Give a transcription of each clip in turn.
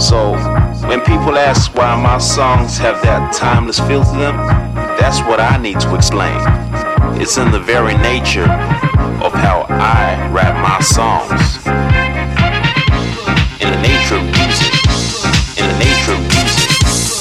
So, when people ask why my songs have that timeless feel to them, that's what I need to explain. It's in the very nature of how I write my songs. In the nature of music. In the nature of music.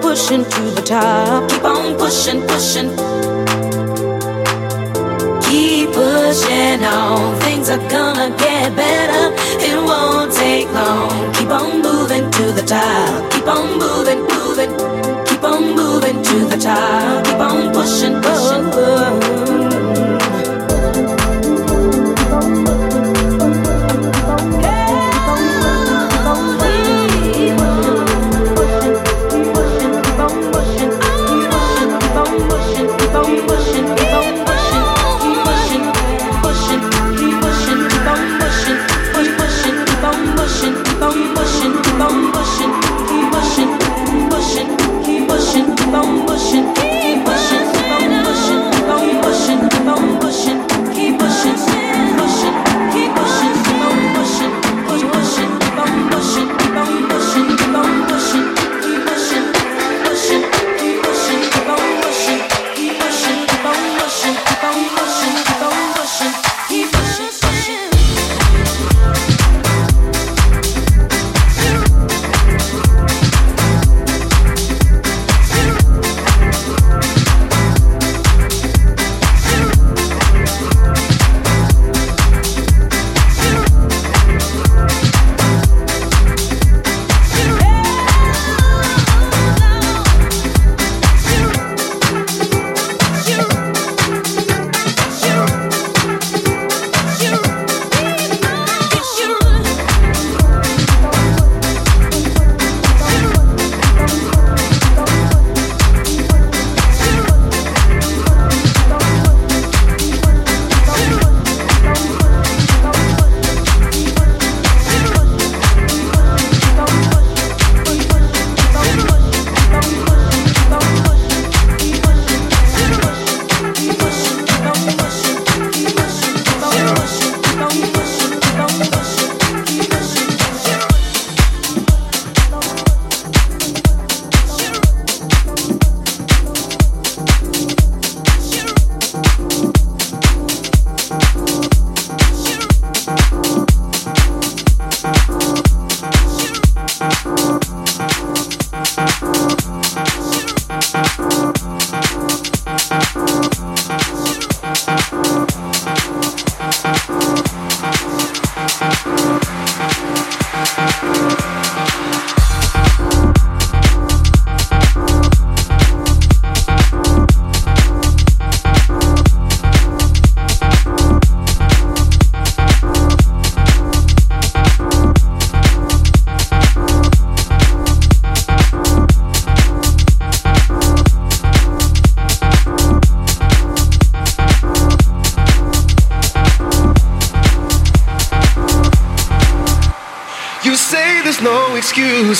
Pushing to the top. Keep on pushing, pushing. Keep pushing on. Things are gonna get better. It won't take long. Keep on moving to the top. Keep on moving, moving. Keep on moving to the top. Keep on pushing, pushing. excuses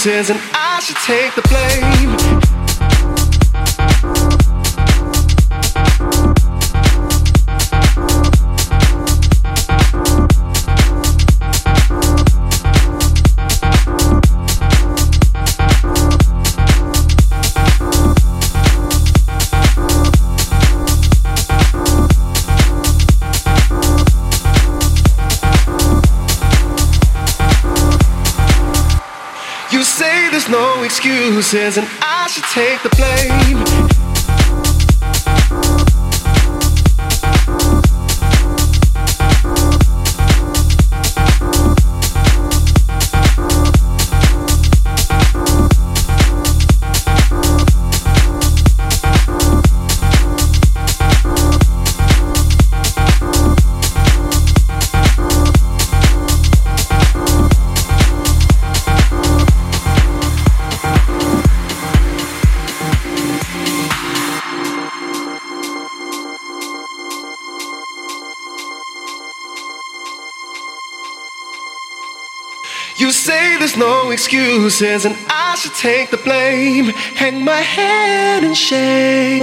and excuses and I should take the blame. Excuses and I should take the blame. Hang my head in shame.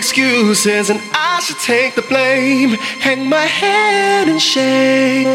Excuses and I should take the blame. Hang my head in shame.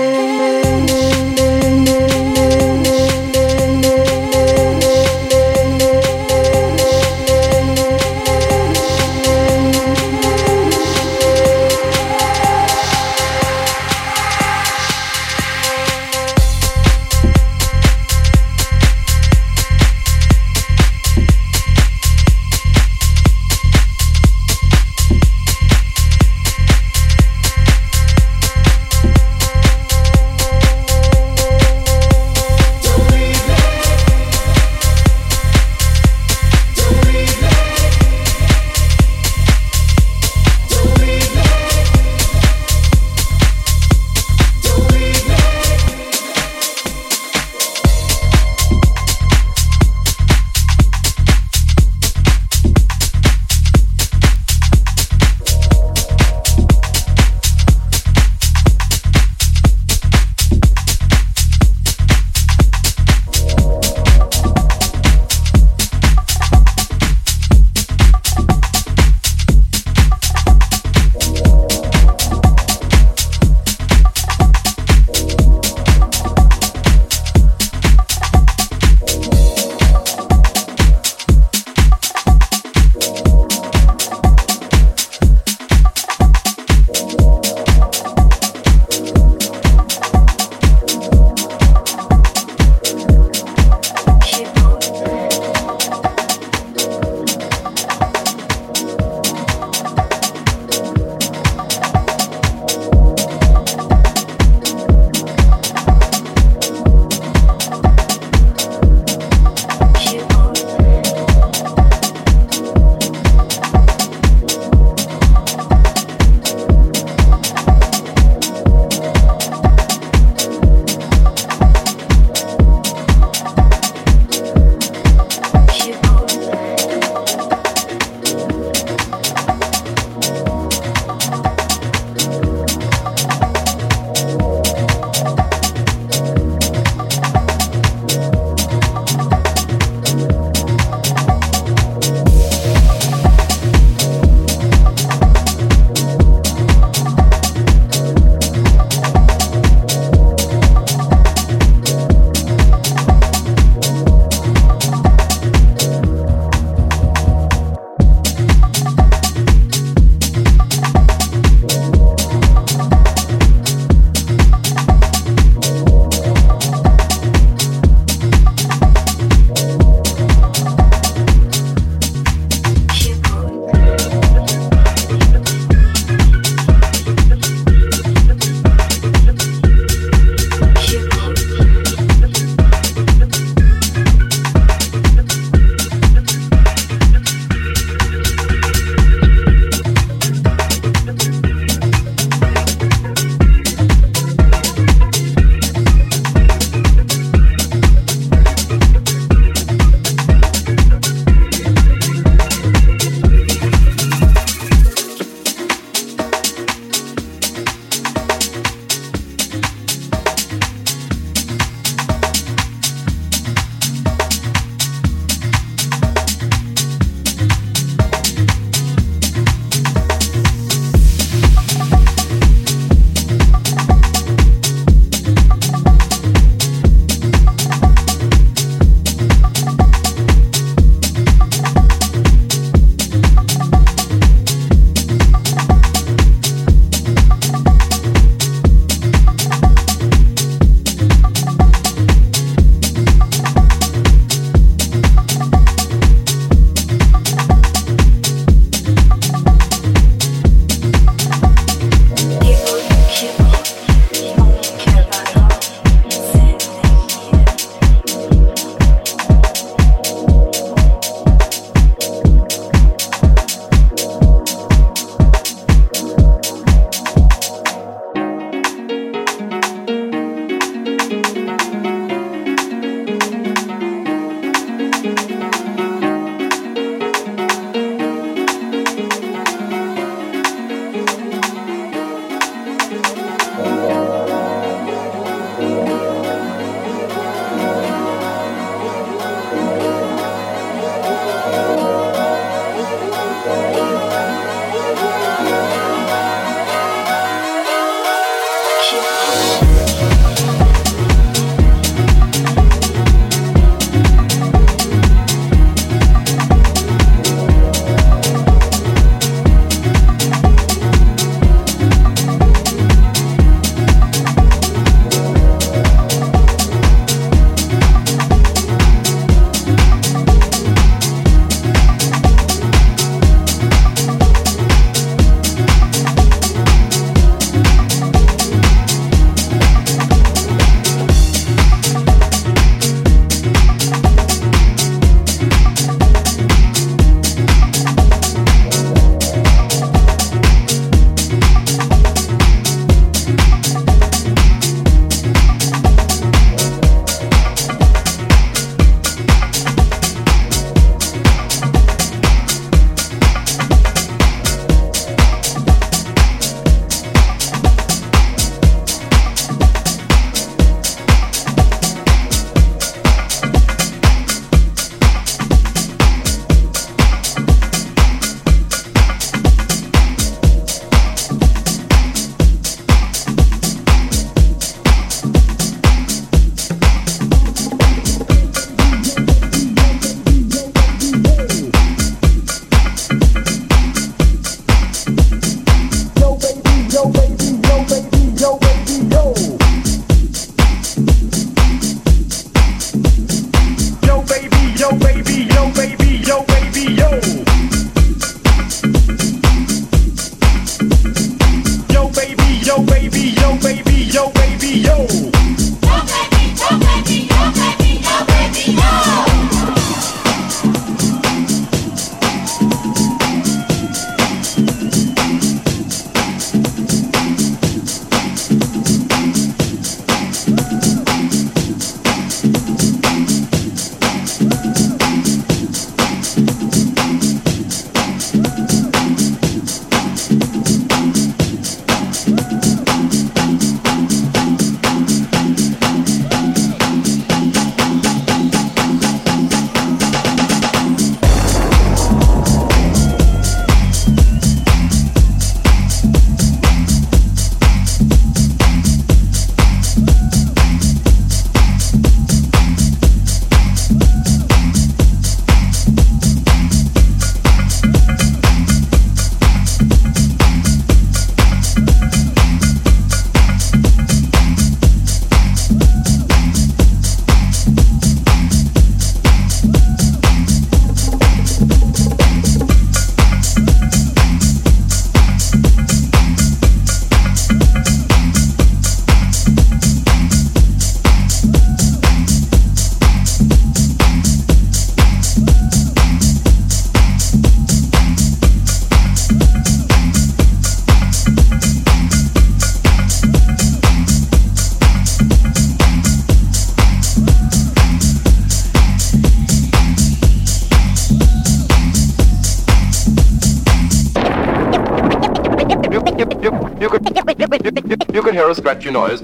Noise.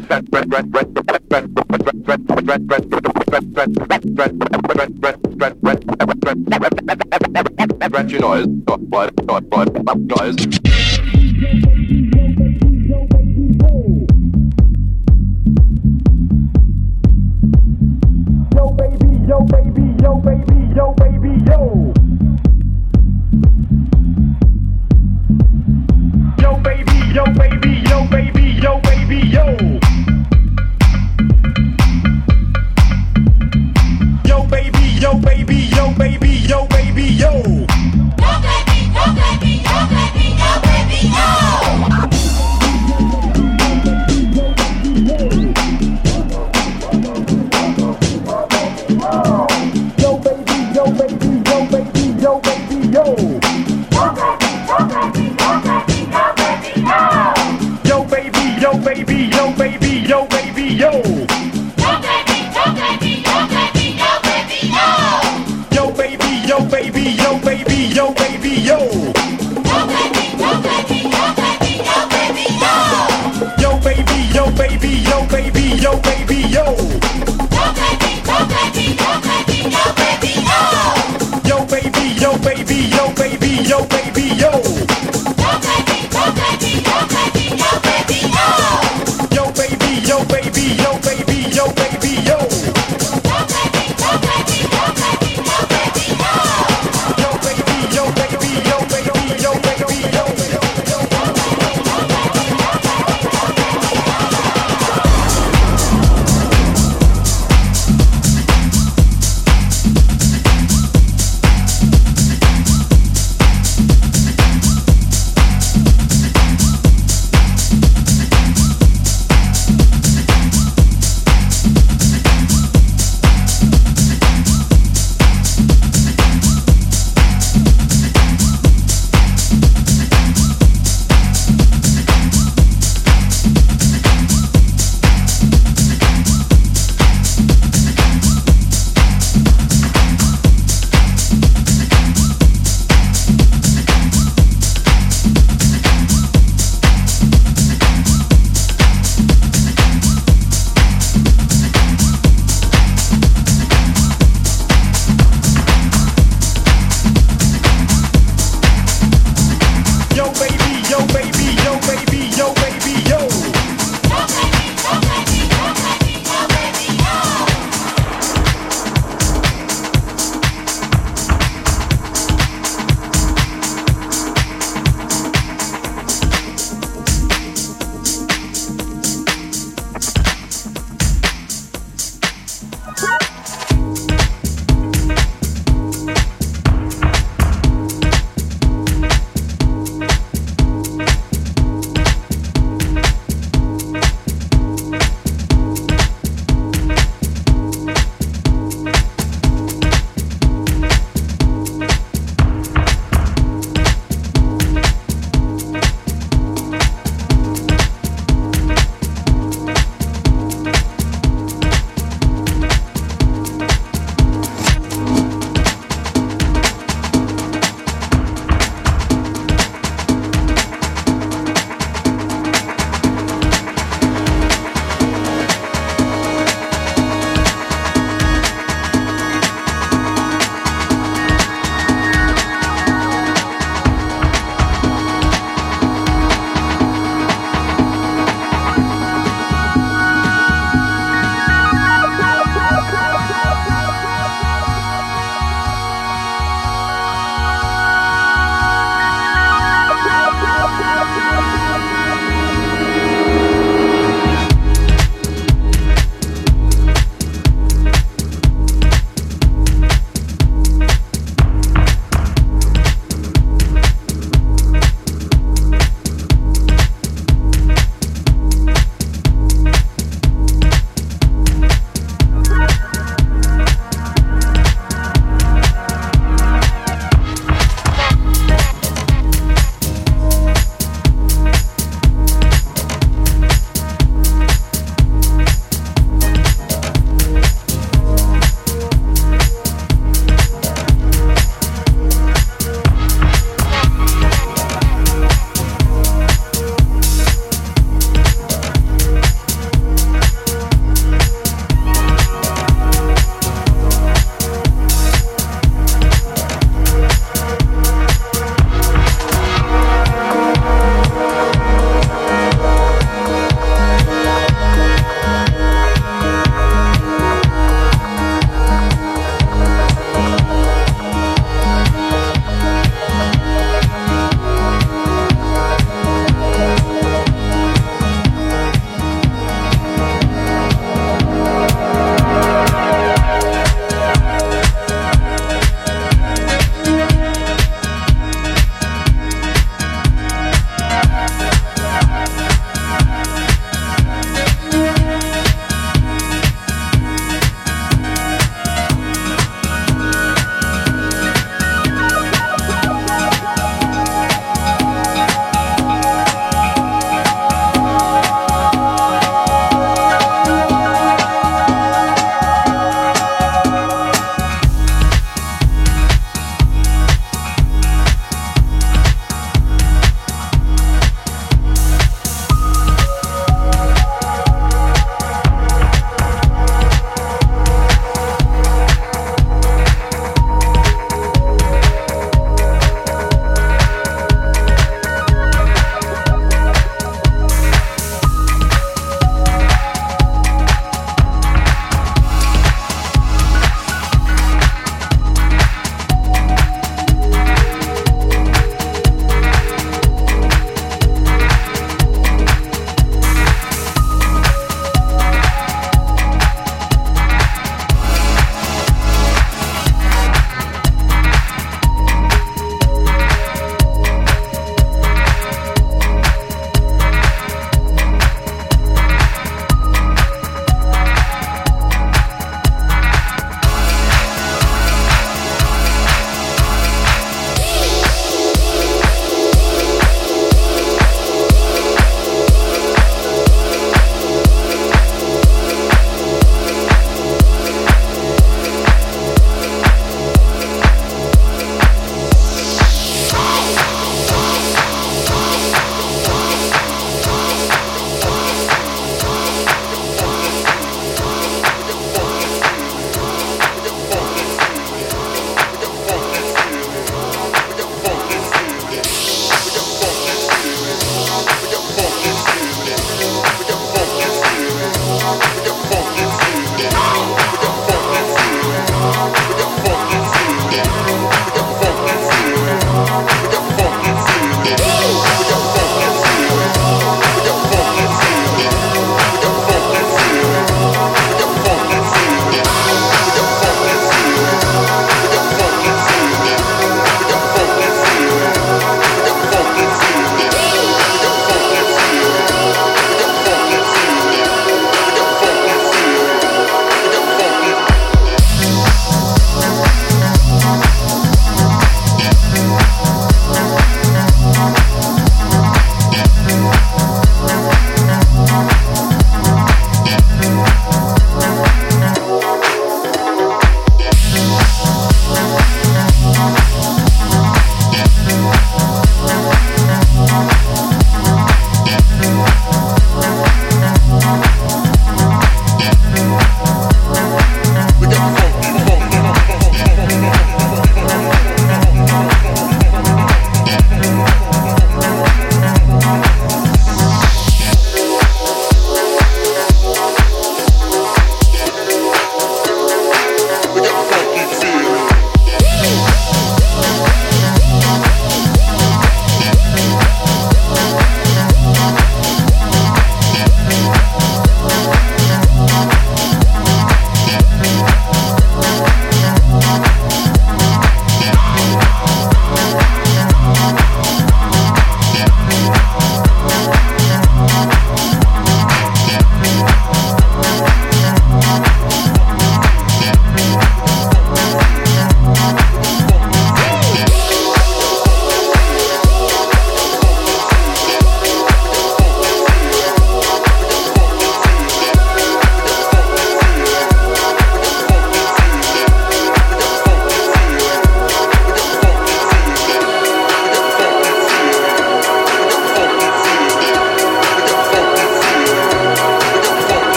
Scratchy noise. Noise.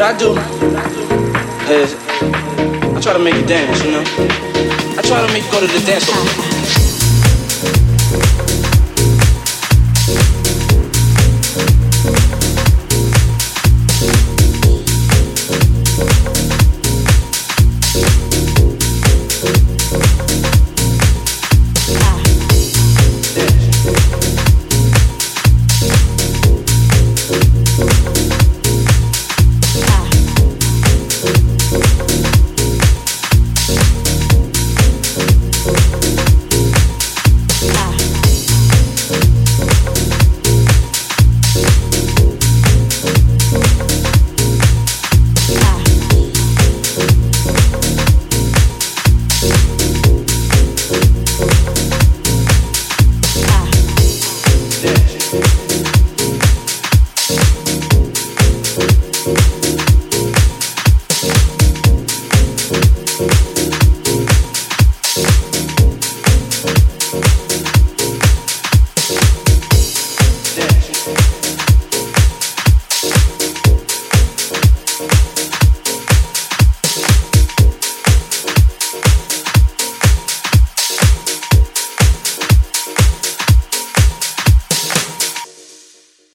What I do is I try to make you dance, you know. I try to make you go to the dance floor.